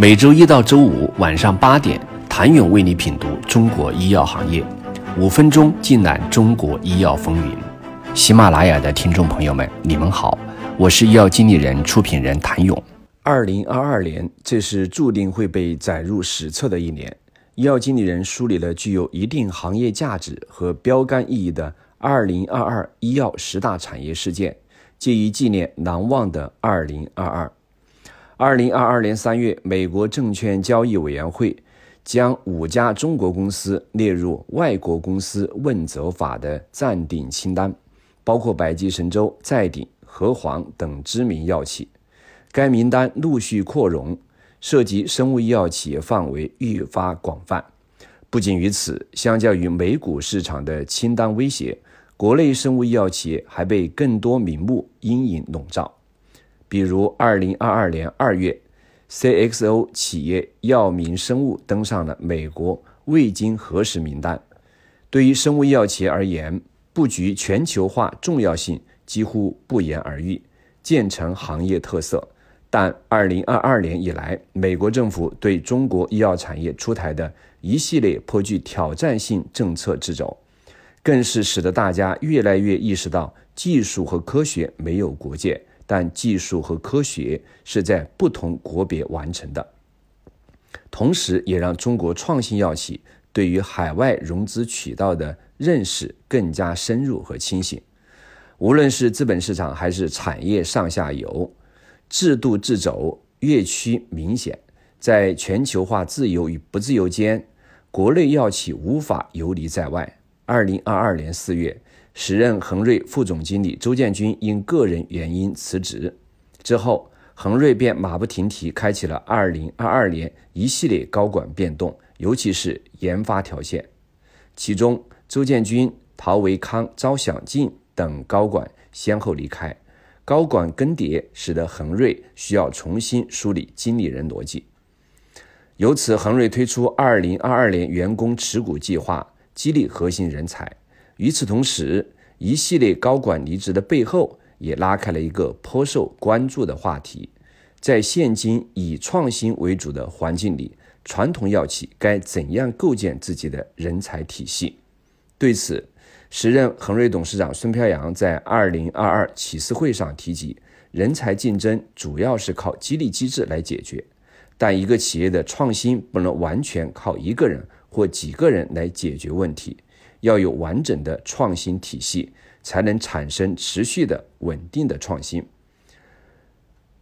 每周一到周五晚上八点，谭勇为你品读中国医药行业，五分钟尽览中国医药风云。喜马拉雅的听众朋友们，你们好，我是医药经理人、出品人谭勇。二零二二年，这是注定会被载入史册的一年。医药经理人梳理了具有一定行业价值和标杆意义的二零二二医药十大产业事件，借以纪念难忘的二零二二。二零二二年三月，美国证券交易委员会将五家中国公司列入外国公司问责法的暂定清单，包括百济神州、再鼎、和黄等知名药企。该名单陆续扩容，涉及生物医药企业范围愈发广泛。不仅于此，相较于美股市场的清单威胁，国内生物医药企业还被更多名目阴影笼罩。比如，二零二二年二月，CXO 企业药明生物登上了美国未经核实名单。对于生物医药企业而言，布局全球化重要性几乎不言而喻，渐成行业特色。但二零二二年以来，美国政府对中国医药产业出台的一系列颇具挑战性政策之肘，更是使得大家越来越意识到，技术和科学没有国界。但技术和科学是在不同国别完成的，同时也让中国创新药企对于海外融资渠道的认识更加深入和清醒。无论是资本市场还是产业上下游，制度掣肘越趋明显。在全球化自由与不自由间，国内药企无法游离在外。二零二二年四月。时任恒瑞副总经理周建军因个人原因辞职之后，恒瑞便马不停蹄开启了2022年一系列高管变动，尤其是研发条线。其中，周建军、陶维康、赵享进等高管先后离开，高管更迭使得恒瑞需要重新梳理经理人逻辑。由此，恒瑞推出2022年员工持股计划，激励核心人才。与此同时，一系列高管离职的背后，也拉开了一个颇受关注的话题：在现今以创新为主的环境里，传统药企该怎样构建自己的人才体系？对此，时任恒瑞董事长孙飘扬在二零二二启示会上提及，人才竞争主要是靠激励机制来解决，但一个企业的创新不能完全靠一个人或几个人来解决问题。要有完整的创新体系，才能产生持续的稳定的创新。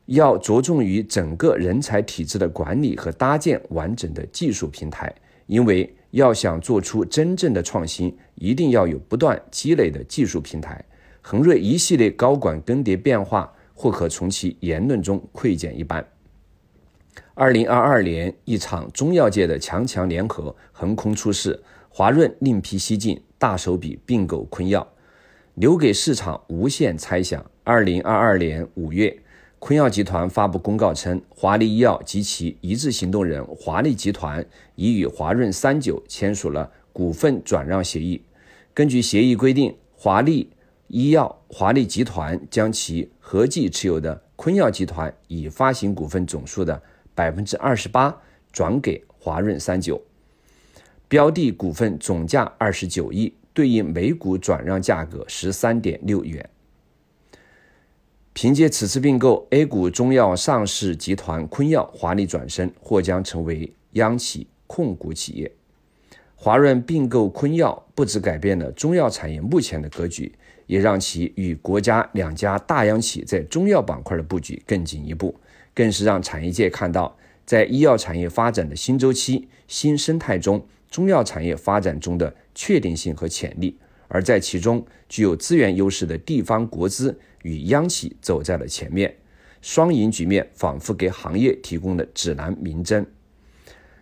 要着重于整个人才体制的管理和搭建完整的技术平台，因为要想做出真正的创新，一定要有不断积累的技术平台。恒瑞一系列高管更迭变化，或可从其言论中窥见一斑。二零二二年，一场中药界的强强联合横空出世。华润另辟蹊径，大手笔并购昆药，留给市场无限猜想。二零二二年五月，昆药集团发布公告称，华丽医药及其一致行动人华丽集团已与华润三九签署了股份转让协议。根据协议规定，华丽医药、华丽集团将其合计持有的昆药集团已发行股份总数的百分之二十八转给华润三九。标的股份总价二十九亿，对应每股转让价格十三点六元。凭借此次并购，A 股中药上市集团昆药华丽转身，或将成为央企控股企业。华润并购昆药，不止改变了中药产业目前的格局，也让其与国家两家大央企在中药板块的布局更进一步，更是让产业界看到，在医药产业发展的新周期、新生态中。中药产业发展中的确定性和潜力，而在其中具有资源优势的地方国资与央企走在了前面，双赢局面仿佛给行业提供了指南明针。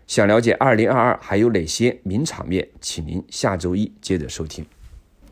想了解二零二二还有哪些名场面，请您下周一接着收听。